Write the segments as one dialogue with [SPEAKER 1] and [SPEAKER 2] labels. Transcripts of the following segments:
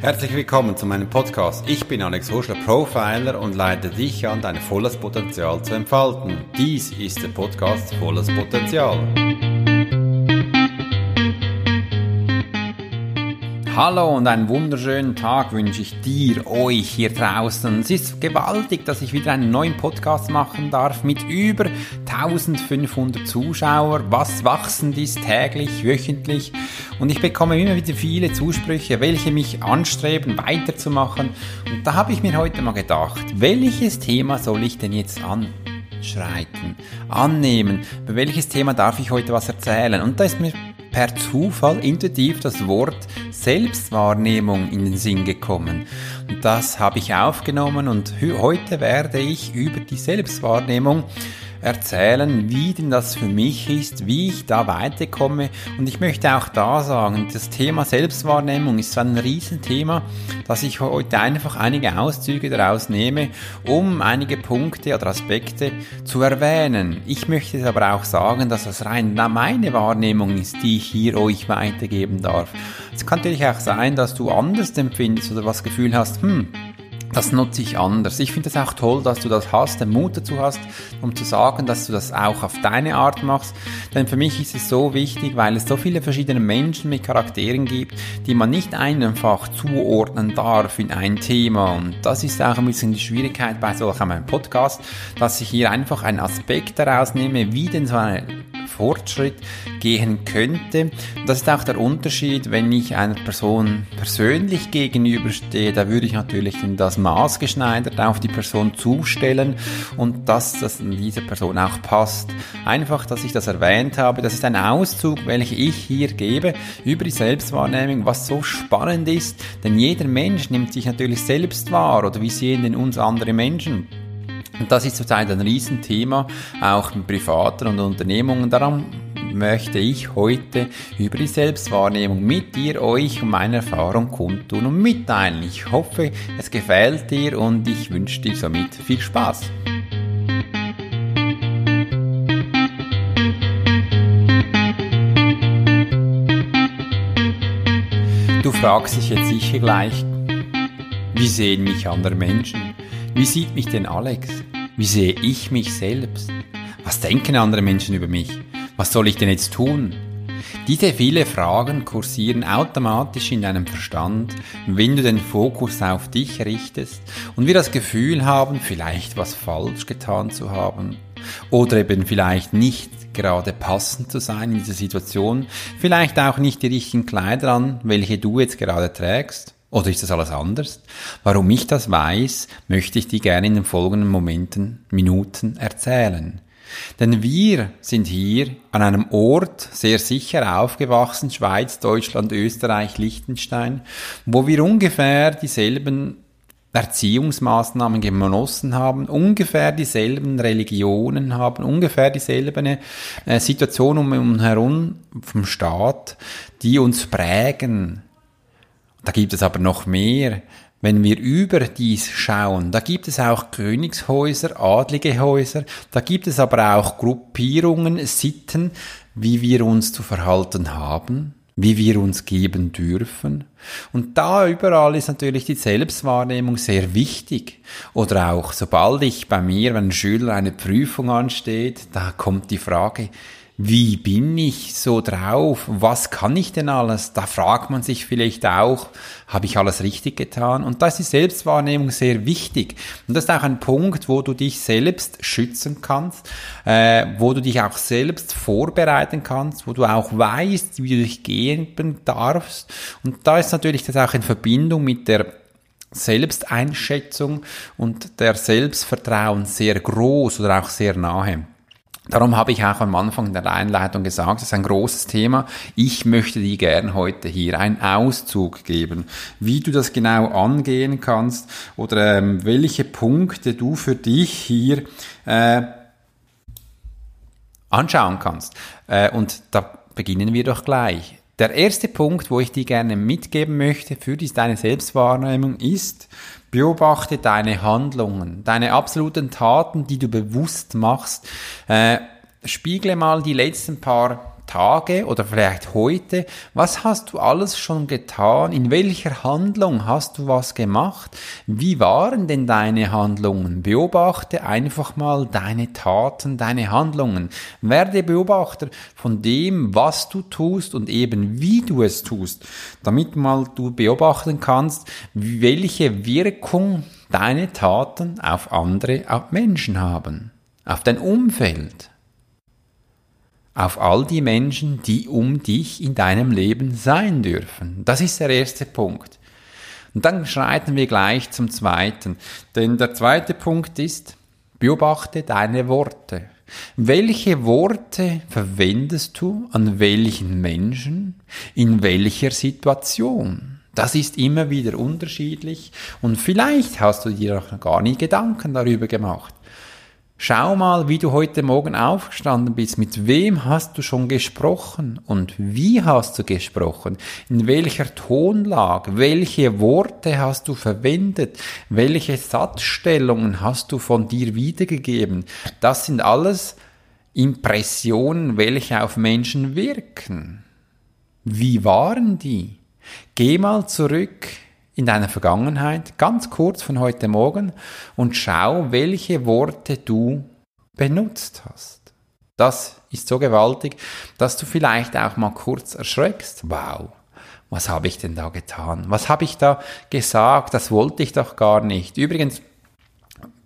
[SPEAKER 1] Herzlich willkommen zu meinem Podcast. Ich bin Alex Horschler, Profiler und leite dich an, dein volles Potenzial zu entfalten. Dies ist der Podcast Volles Potenzial. Hallo und einen wunderschönen Tag wünsche ich dir, euch hier draußen. Es ist gewaltig, dass ich wieder einen neuen Podcast machen darf mit über 1500 Zuschauern. Was wachsend ist täglich, wöchentlich. Und ich bekomme immer wieder viele Zusprüche, welche mich anstreben, weiterzumachen. Und da habe ich mir heute mal gedacht, welches Thema soll ich denn jetzt an? schreiten, annehmen. Über welches Thema darf ich heute was erzählen? Und da ist mir per Zufall intuitiv das Wort Selbstwahrnehmung in den Sinn gekommen. Und das habe ich aufgenommen und heute werde ich über die Selbstwahrnehmung erzählen, wie denn das für mich ist, wie ich da weiterkomme. Und ich möchte auch da sagen, das Thema Selbstwahrnehmung ist so ein Riesenthema, dass ich heute einfach einige Auszüge daraus nehme, um einige Punkte oder Aspekte zu erwähnen. Ich möchte aber auch sagen, dass das rein meine Wahrnehmung ist, die ich hier euch weitergeben darf. Es kann natürlich auch sein, dass du anders empfindest oder das Gefühl hast, hm, das nutze ich anders. Ich finde es auch toll, dass du das hast, den Mut dazu hast, um zu sagen, dass du das auch auf deine Art machst. Denn für mich ist es so wichtig, weil es so viele verschiedene Menschen mit Charakteren gibt, die man nicht einfach zuordnen darf in ein Thema. Und das ist auch ein bisschen die Schwierigkeit bei solch einem Podcast, dass ich hier einfach einen Aspekt daraus nehme, wie denn so eine Fortschritt gehen könnte. Das ist auch der Unterschied, wenn ich einer Person persönlich gegenüberstehe, da würde ich natürlich das maßgeschneidert auf die Person zustellen und dass das dieser Person auch passt. Einfach, dass ich das erwähnt habe, das ist ein Auszug, welchen ich hier gebe über die Selbstwahrnehmung, was so spannend ist, denn jeder Mensch nimmt sich natürlich selbst wahr oder wie sehen denn uns andere Menschen? Und das ist zurzeit ein Riesenthema, auch in privaten und Unternehmungen. Darum möchte ich heute über die Selbstwahrnehmung mit dir, euch und meine Erfahrung kundtun und mitteilen. Ich hoffe, es gefällt dir und ich wünsche dir somit viel Spaß. Du fragst dich jetzt sicher gleich, wie sehen mich andere Menschen? Wie sieht mich denn Alex? Wie sehe ich mich selbst? Was denken andere Menschen über mich? Was soll ich denn jetzt tun? Diese viele Fragen kursieren automatisch in deinem Verstand, wenn du den Fokus auf dich richtest und wir das Gefühl haben, vielleicht was falsch getan zu haben oder eben vielleicht nicht gerade passend zu sein in dieser Situation, vielleicht auch nicht die richtigen Kleider an, welche du jetzt gerade trägst. Oder ist das alles anders? Warum ich das weiß, möchte ich dir gerne in den folgenden Momenten, Minuten erzählen. Denn wir sind hier an einem Ort sehr sicher aufgewachsen, Schweiz, Deutschland, Österreich, Liechtenstein, wo wir ungefähr dieselben Erziehungsmaßnahmen genossen haben, ungefähr dieselben Religionen haben, ungefähr dieselben äh, Situationen um uns herum vom Staat, die uns prägen, da gibt es aber noch mehr. Wenn wir über dies schauen, da gibt es auch Königshäuser, adlige Häuser, da gibt es aber auch Gruppierungen, Sitten, wie wir uns zu verhalten haben, wie wir uns geben dürfen. Und da überall ist natürlich die Selbstwahrnehmung sehr wichtig. Oder auch sobald ich bei mir, wenn ein Schüler eine Prüfung ansteht, da kommt die Frage, wie bin ich so drauf? Was kann ich denn alles? Da fragt man sich vielleicht auch, habe ich alles richtig getan? Und da ist die Selbstwahrnehmung sehr wichtig. Und das ist auch ein Punkt, wo du dich selbst schützen kannst, äh, wo du dich auch selbst vorbereiten kannst, wo du auch weißt, wie du dich gehen darfst. Und da ist natürlich das auch in Verbindung mit der Selbsteinschätzung und der Selbstvertrauen sehr groß oder auch sehr nahe. Darum habe ich auch am Anfang der Einleitung gesagt, das ist ein großes Thema. Ich möchte dir gern heute hier einen Auszug geben, wie du das genau angehen kannst oder ähm, welche Punkte du für dich hier äh, anschauen kannst. Äh, und da beginnen wir doch gleich. Der erste Punkt, wo ich dir gerne mitgeben möchte für deine Selbstwahrnehmung ist, Beobachte deine Handlungen, deine absoluten Taten, die du bewusst machst. Äh, spiegle mal die letzten paar Tage oder vielleicht heute, was hast du alles schon getan? In welcher Handlung hast du was gemacht? Wie waren denn deine Handlungen? Beobachte einfach mal deine Taten, deine Handlungen. Werde Beobachter von dem, was du tust und eben wie du es tust, damit mal du beobachten kannst, welche Wirkung deine Taten auf andere, auf Menschen haben, auf dein Umfeld auf all die Menschen, die um dich in deinem Leben sein dürfen. Das ist der erste Punkt. Und dann schreiten wir gleich zum zweiten. Denn der zweite Punkt ist, beobachte deine Worte. Welche Worte verwendest du an welchen Menschen, in welcher Situation? Das ist immer wieder unterschiedlich und vielleicht hast du dir noch gar nie Gedanken darüber gemacht. Schau mal, wie du heute Morgen aufgestanden bist. Mit wem hast du schon gesprochen? Und wie hast du gesprochen? In welcher Tonlage? Welche Worte hast du verwendet? Welche Satzstellungen hast du von dir wiedergegeben? Das sind alles Impressionen, welche auf Menschen wirken. Wie waren die? Geh mal zurück in deiner Vergangenheit, ganz kurz von heute Morgen, und schau, welche Worte du benutzt hast. Das ist so gewaltig, dass du vielleicht auch mal kurz erschreckst. Wow, was habe ich denn da getan? Was habe ich da gesagt? Das wollte ich doch gar nicht. Übrigens,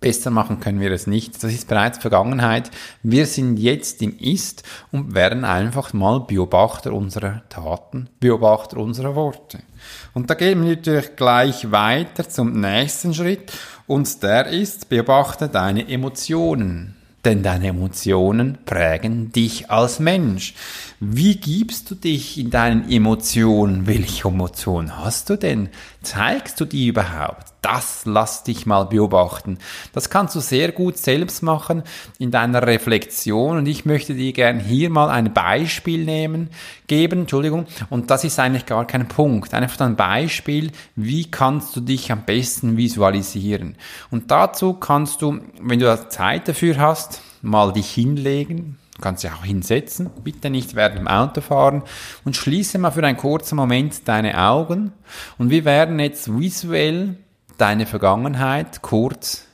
[SPEAKER 1] Besser machen können wir es nicht. Das ist bereits Vergangenheit. Wir sind jetzt im Ist und werden einfach mal Beobachter unserer Taten, Beobachter unserer Worte. Und da gehen wir natürlich gleich weiter zum nächsten Schritt und der ist, beobachte deine Emotionen denn deine Emotionen prägen dich als Mensch. Wie gibst du dich in deinen Emotionen? Welche Emotionen hast du denn? Zeigst du die überhaupt? Das lass dich mal beobachten. Das kannst du sehr gut selbst machen in deiner Reflexion. Und ich möchte dir gern hier mal ein Beispiel nehmen, geben, Entschuldigung, und das ist eigentlich gar kein Punkt. Einfach ein Beispiel, wie kannst du dich am besten visualisieren. Und dazu kannst du, wenn du Zeit dafür hast, mal dich hinlegen, Du kannst dich auch hinsetzen, bitte nicht während dem Autofahren. Und schließe mal für einen kurzen Moment deine Augen. Und wir werden jetzt visuell deine Vergangenheit kurz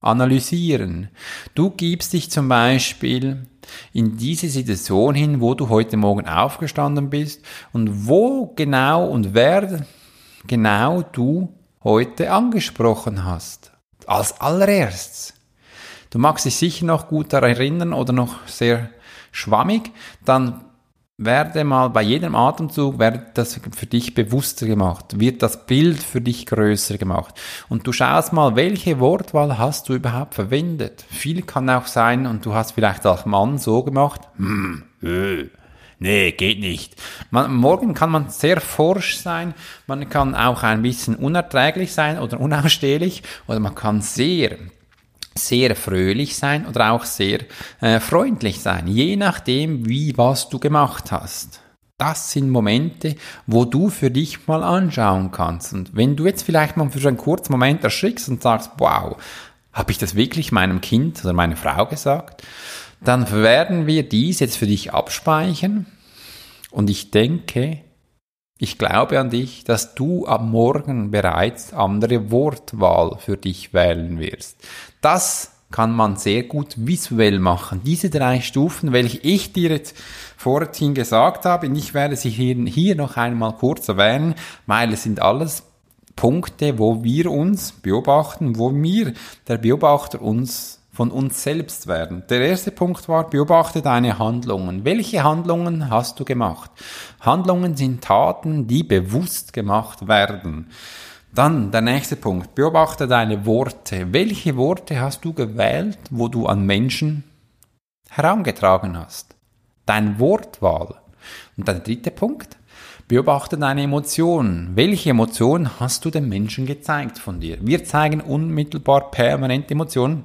[SPEAKER 1] analysieren. Du gibst dich zum Beispiel in diese Situation hin, wo du heute Morgen aufgestanden bist und wo genau und wer genau du heute angesprochen hast. Als allererstes. Du magst dich sicher noch gut daran erinnern oder noch sehr schwammig, dann werde mal bei jedem Atemzug wird das für dich bewusster gemacht, wird das Bild für dich größer gemacht. Und du schaust mal, welche Wortwahl hast du überhaupt verwendet. Viel kann auch sein und du hast vielleicht als Mann so gemacht, hm, äh, nee, geht nicht. Man, morgen kann man sehr forsch sein, man kann auch ein bisschen unerträglich sein oder unausstehlich oder man kann sehr sehr fröhlich sein oder auch sehr äh, freundlich sein, je nachdem, wie was du gemacht hast. Das sind Momente, wo du für dich mal anschauen kannst. Und wenn du jetzt vielleicht mal für einen kurzen Moment erschrickst und sagst, wow, habe ich das wirklich meinem Kind oder meiner Frau gesagt? Dann werden wir dies jetzt für dich abspeichern. Und ich denke, ich glaube an dich, dass du am Morgen bereits andere Wortwahl für dich wählen wirst. Das kann man sehr gut visuell machen. Diese drei Stufen, welche ich dir jetzt vorhin gesagt habe, ich werde sie hier, hier noch einmal kurz erwähnen, weil es sind alles Punkte, wo wir uns beobachten, wo wir, der Beobachter uns von uns selbst werden. Der erste Punkt war, beobachte deine Handlungen. Welche Handlungen hast du gemacht? Handlungen sind Taten, die bewusst gemacht werden. Dann der nächste Punkt, beobachte deine Worte. Welche Worte hast du gewählt, wo du an Menschen herangetragen hast? Dein Wortwahl. Und der dritte Punkt, beobachte deine Emotionen. Welche Emotionen hast du den Menschen gezeigt von dir? Wir zeigen unmittelbar permanent Emotionen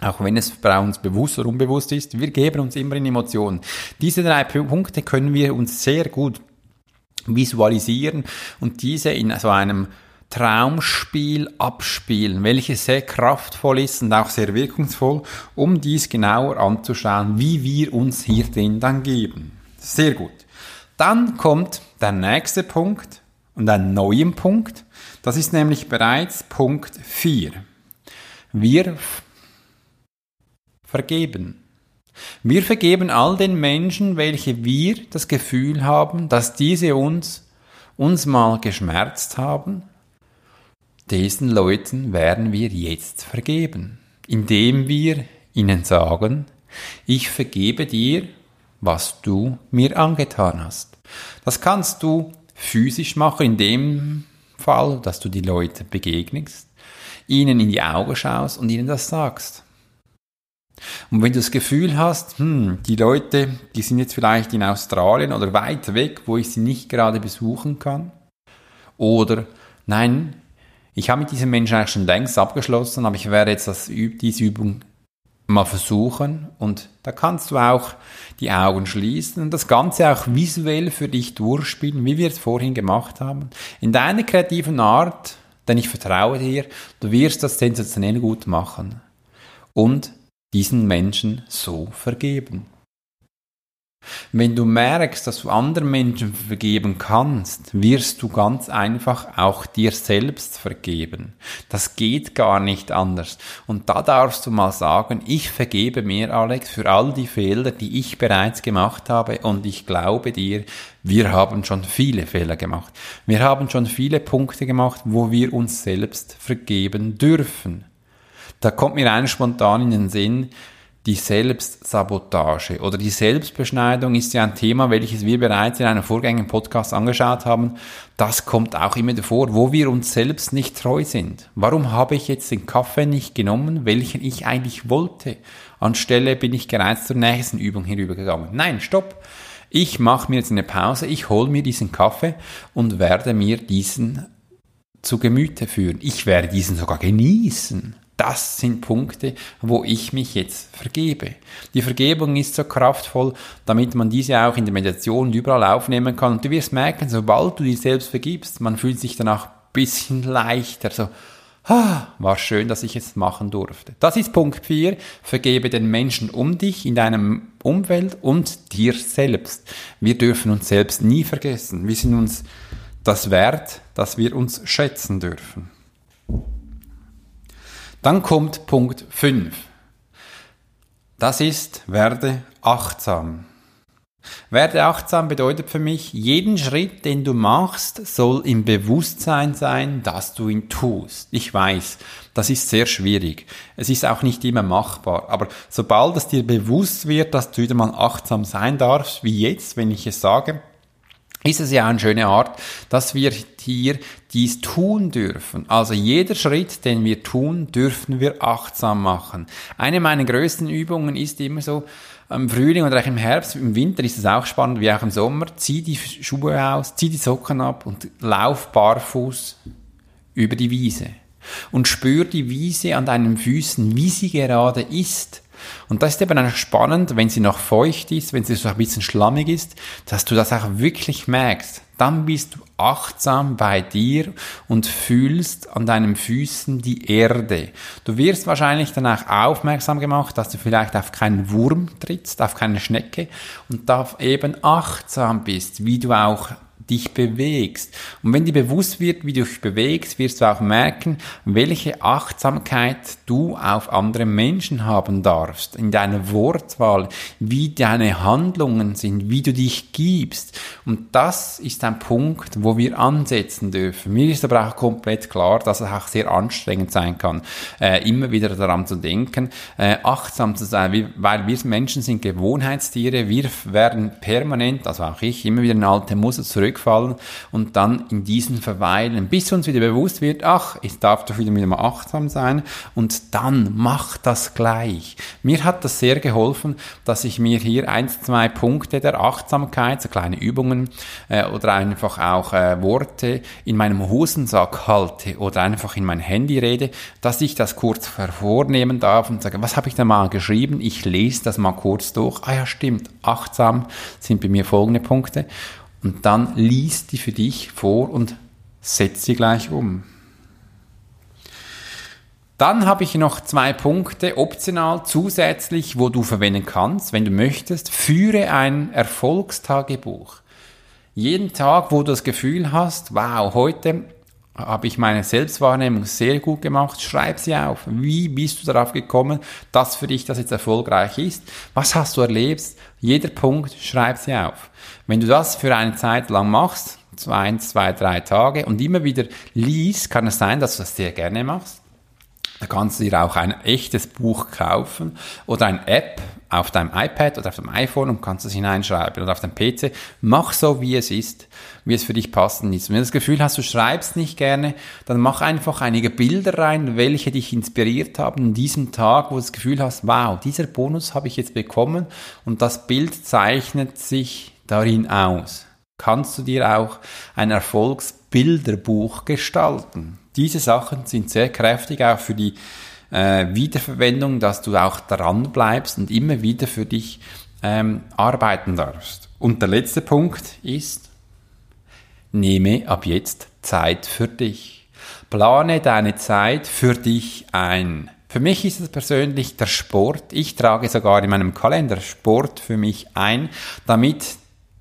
[SPEAKER 1] auch wenn es bei uns bewusst oder unbewusst ist, wir geben uns immer in Emotionen. Diese drei Punkte können wir uns sehr gut visualisieren und diese in so einem Traumspiel abspielen, welches sehr kraftvoll ist und auch sehr wirkungsvoll, um dies genauer anzuschauen, wie wir uns hier drin dann geben. Sehr gut. Dann kommt der nächste Punkt und ein neuer Punkt. Das ist nämlich bereits Punkt 4. Wir vergeben. Wir vergeben all den Menschen, welche wir das Gefühl haben, dass diese uns, uns mal geschmerzt haben. Diesen Leuten werden wir jetzt vergeben, indem wir ihnen sagen, ich vergebe dir, was du mir angetan hast. Das kannst du physisch machen, in dem Fall, dass du die Leute begegnest, ihnen in die Augen schaust und ihnen das sagst. Und wenn du das Gefühl hast, hm, die Leute, die sind jetzt vielleicht in Australien oder weit weg, wo ich sie nicht gerade besuchen kann, oder nein, ich habe mit diesem Menschen eigentlich schon längst abgeschlossen, aber ich werde jetzt das, diese Übung mal versuchen und da kannst du auch die Augen schließen und das Ganze auch visuell für dich durchspielen, wie wir es vorhin gemacht haben. In deiner kreativen Art, denn ich vertraue dir, du wirst das sensationell gut machen. Und diesen Menschen so vergeben. Wenn du merkst, dass du anderen Menschen vergeben kannst, wirst du ganz einfach auch dir selbst vergeben. Das geht gar nicht anders. Und da darfst du mal sagen, ich vergebe mir, Alex, für all die Fehler, die ich bereits gemacht habe. Und ich glaube dir, wir haben schon viele Fehler gemacht. Wir haben schon viele Punkte gemacht, wo wir uns selbst vergeben dürfen. Da kommt mir ein spontan in den Sinn, die Selbstsabotage oder die Selbstbeschneidung ist ja ein Thema, welches wir bereits in einem vorgängigen Podcast angeschaut haben. Das kommt auch immer davor, wo wir uns selbst nicht treu sind. Warum habe ich jetzt den Kaffee nicht genommen, welchen ich eigentlich wollte? Anstelle bin ich gereizt zur nächsten Übung hinübergegangen. Nein, stopp! Ich mache mir jetzt eine Pause, ich hole mir diesen Kaffee und werde mir diesen zu Gemüte führen. Ich werde diesen sogar genießen. Das sind Punkte, wo ich mich jetzt vergebe. Die Vergebung ist so kraftvoll, damit man diese auch in der Meditation überall aufnehmen kann. Und du wirst merken, sobald du dir selbst vergibst, man fühlt sich danach ein bisschen leichter. So, ah, war schön, dass ich es machen durfte. Das ist Punkt 4. Vergebe den Menschen um dich, in deinem Umfeld und dir selbst. Wir dürfen uns selbst nie vergessen. Wir sind uns das wert, dass wir uns schätzen dürfen. Dann kommt Punkt 5. Das ist, werde achtsam. Werde achtsam bedeutet für mich, jeden Schritt, den du machst, soll im Bewusstsein sein, dass du ihn tust. Ich weiß, das ist sehr schwierig. Es ist auch nicht immer machbar. Aber sobald es dir bewusst wird, dass du wieder mal achtsam sein darfst, wie jetzt, wenn ich es sage, ist es ja eine schöne Art, dass wir hier dies tun dürfen. Also jeder Schritt, den wir tun, dürfen wir achtsam machen. Eine meiner größten Übungen ist immer so, im Frühling oder auch im Herbst, im Winter ist es auch spannend, wie auch im Sommer, zieh die Schuhe aus, zieh die Socken ab und lauf barfuß über die Wiese. Und spür die Wiese an deinen Füßen, wie sie gerade ist. Und das ist eben auch spannend, wenn sie noch feucht ist, wenn sie so ein bisschen schlammig ist, dass du das auch wirklich merkst. Dann bist du achtsam bei dir und fühlst an deinen Füßen die Erde. Du wirst wahrscheinlich danach aufmerksam gemacht, dass du vielleicht auf keinen Wurm trittst, auf keine Schnecke und da eben achtsam bist, wie du auch dich bewegst. Und wenn dir bewusst wird, wie du dich bewegst, wirst du auch merken, welche Achtsamkeit du auf andere Menschen haben darfst, in deiner Wortwahl, wie deine Handlungen sind, wie du dich gibst. Und das ist ein Punkt, wo wir ansetzen dürfen. Mir ist aber auch komplett klar, dass es auch sehr anstrengend sein kann, äh, immer wieder daran zu denken, äh, achtsam zu sein, weil wir Menschen sind Gewohnheitstiere, wir werden permanent, also auch ich, immer wieder in alte Muster zurück zurückfallen und dann in diesen verweilen, bis uns wieder bewusst wird, ach, ich darf doch wieder, wieder mal achtsam sein und dann mach das gleich. Mir hat das sehr geholfen, dass ich mir hier ein, zwei Punkte der Achtsamkeit, so kleine Übungen äh, oder einfach auch äh, Worte in meinem Hosensack halte oder einfach in mein Handy rede, dass ich das kurz vornehmen darf und sage, was habe ich da mal geschrieben? Ich lese das mal kurz durch. Ah ja, stimmt, achtsam sind bei mir folgende Punkte und dann liest die für dich vor und setz sie gleich um. Dann habe ich noch zwei Punkte optional zusätzlich, wo du verwenden kannst, wenn du möchtest. Führe ein Erfolgstagebuch. Jeden Tag, wo du das Gefühl hast, wow, heute habe ich meine Selbstwahrnehmung sehr gut gemacht, schreib sie auf. Wie bist du darauf gekommen, dass für dich das jetzt erfolgreich ist? Was hast du erlebt? Jeder Punkt, schreib sie auf. Wenn du das für eine Zeit lang machst, zwei, zwei, drei Tage und immer wieder liest, kann es sein, dass du das sehr gerne machst. Da kannst du dir auch ein echtes Buch kaufen oder eine App auf deinem iPad oder auf dem iPhone und kannst es hineinschreiben oder auf dem PC. Mach so, wie es ist, wie es für dich passend ist. Wenn du das Gefühl hast, du schreibst nicht gerne, dann mach einfach einige Bilder rein, welche dich inspiriert haben in diesem Tag, wo du das Gefühl hast, wow, dieser Bonus habe ich jetzt bekommen und das Bild zeichnet sich darin aus. Kannst du dir auch ein Erfolgsbilderbuch gestalten? Diese Sachen sind sehr kräftig auch für die äh, Wiederverwendung, dass du auch dran bleibst und immer wieder für dich ähm, arbeiten darfst. Und der letzte Punkt ist, nehme ab jetzt Zeit für dich. Plane deine Zeit für dich ein. Für mich ist es persönlich der Sport. Ich trage sogar in meinem Kalender Sport für mich ein, damit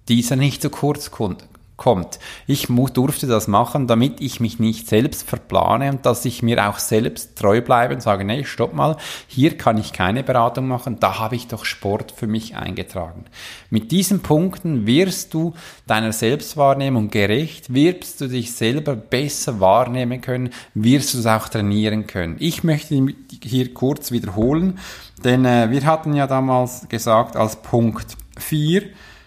[SPEAKER 1] dieser nicht zu kurz kommt kommt. Ich durfte das machen, damit ich mich nicht selbst verplane und dass ich mir auch selbst treu bleibe und sage, nee, stopp mal, hier kann ich keine Beratung machen, da habe ich doch Sport für mich eingetragen. Mit diesen Punkten wirst du deiner Selbstwahrnehmung gerecht, wirst du dich selber besser wahrnehmen können, wirst du es auch trainieren können. Ich möchte hier kurz wiederholen, denn äh, wir hatten ja damals gesagt als Punkt 4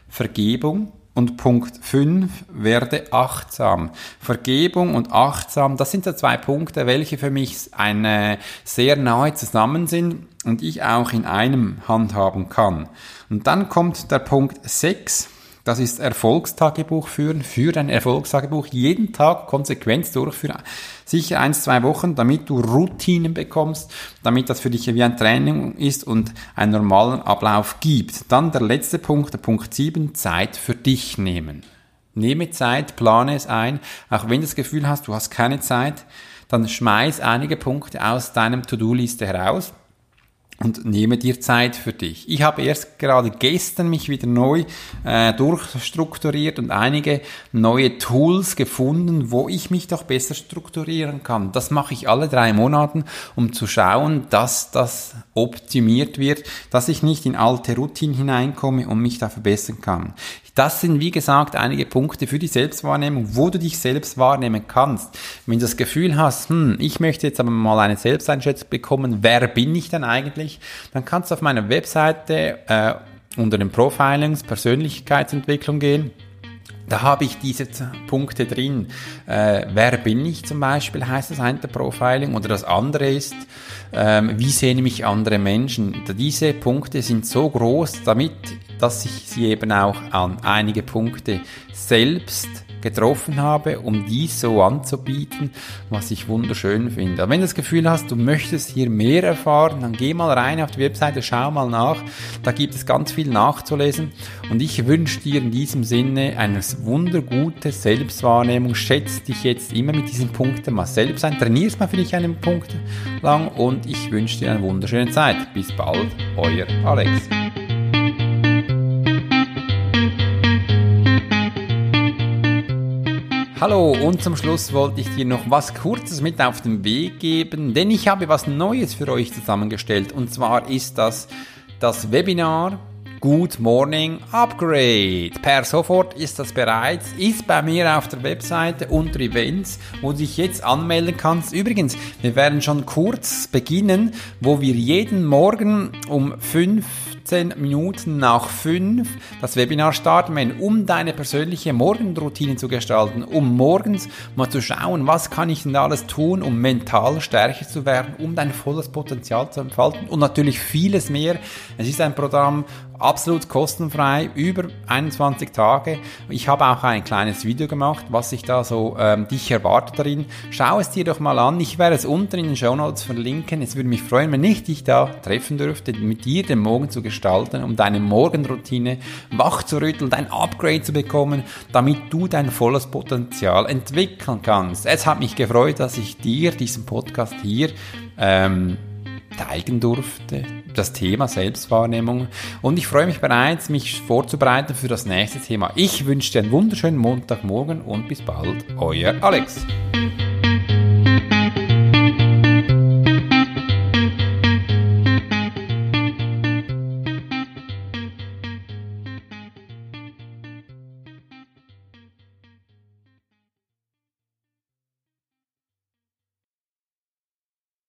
[SPEAKER 1] Vergebung, und Punkt 5, werde achtsam. Vergebung und achtsam, das sind so zwei Punkte, welche für mich eine sehr nahe zusammen sind und ich auch in einem handhaben kann. Und dann kommt der Punkt 6, das ist Erfolgstagebuch führen. Für ein Erfolgstagebuch jeden Tag konsequent durchführen. Sicher eins, zwei Wochen, damit du Routinen bekommst, damit das für dich wie ein Training ist und einen normalen Ablauf gibt. Dann der letzte Punkt, der Punkt 7, Zeit für dich nehmen. Nehme Zeit, plane es ein. Auch wenn du das Gefühl hast, du hast keine Zeit, dann schmeiß einige Punkte aus deinem To-Do-Liste heraus und nehme dir Zeit für dich. Ich habe erst gerade gestern mich wieder neu äh, durchstrukturiert und einige neue Tools gefunden, wo ich mich doch besser strukturieren kann. Das mache ich alle drei Monaten, um zu schauen, dass das optimiert wird, dass ich nicht in alte Routinen hineinkomme und mich da verbessern kann. Das sind, wie gesagt, einige Punkte für die Selbstwahrnehmung, wo du dich selbst wahrnehmen kannst. Wenn du das Gefühl hast, hm, ich möchte jetzt aber mal eine Selbsteinschätzung bekommen, wer bin ich denn eigentlich, dann kannst du auf meiner Webseite äh, unter den Profilings Persönlichkeitsentwicklung gehen. Da habe ich diese Punkte drin. Äh, wer bin ich zum Beispiel, heißt das eine Profiling. Oder das andere ist, ähm, wie sehen mich andere Menschen. Diese Punkte sind so groß, damit, dass ich sie eben auch an einige Punkte selbst getroffen habe, um dies so anzubieten, was ich wunderschön finde. wenn du das Gefühl hast, du möchtest hier mehr erfahren, dann geh mal rein auf die Webseite, schau mal nach. Da gibt es ganz viel nachzulesen. Und ich wünsche dir in diesem Sinne eine wundergute Selbstwahrnehmung. Schätze dich jetzt immer mit diesen Punkten mal selbst ein. Trainierst mal für dich einen Punkt lang und ich wünsche dir eine wunderschöne Zeit. Bis bald, euer Alex. Hallo und zum Schluss wollte ich dir noch was Kurzes mit auf den Weg geben, denn ich habe was Neues für euch zusammengestellt und zwar ist das das Webinar Good Morning Upgrade. Per sofort ist das bereits, ist bei mir auf der Webseite unter Events, wo du dich jetzt anmelden kannst. Übrigens, wir werden schon kurz beginnen, wo wir jeden Morgen um 5 15 Minuten nach 5 das Webinar starten um deine persönliche Morgenroutine zu gestalten, um morgens mal zu schauen, was kann ich denn alles tun, um mental stärker zu werden, um dein volles Potenzial zu entfalten und natürlich vieles mehr. Es ist ein Programm, absolut kostenfrei, über 21 Tage. Ich habe auch ein kleines Video gemacht, was sich da so ähm, dich erwartet darin. Schau es dir doch mal an. Ich werde es unten in den Show Notes verlinken. Es würde mich freuen, wenn ich dich da treffen dürfte, mit dir den Morgen zu gestalten, um deine Morgenroutine wach zu rütteln, dein Upgrade zu bekommen, damit du dein volles Potenzial entwickeln kannst. Es hat mich gefreut, dass ich dir diesen Podcast hier ähm, teilen durfte, das Thema Selbstwahrnehmung. Und ich freue mich bereits, mich vorzubereiten für das nächste Thema. Ich wünsche dir einen wunderschönen Montagmorgen und bis bald, euer Alex.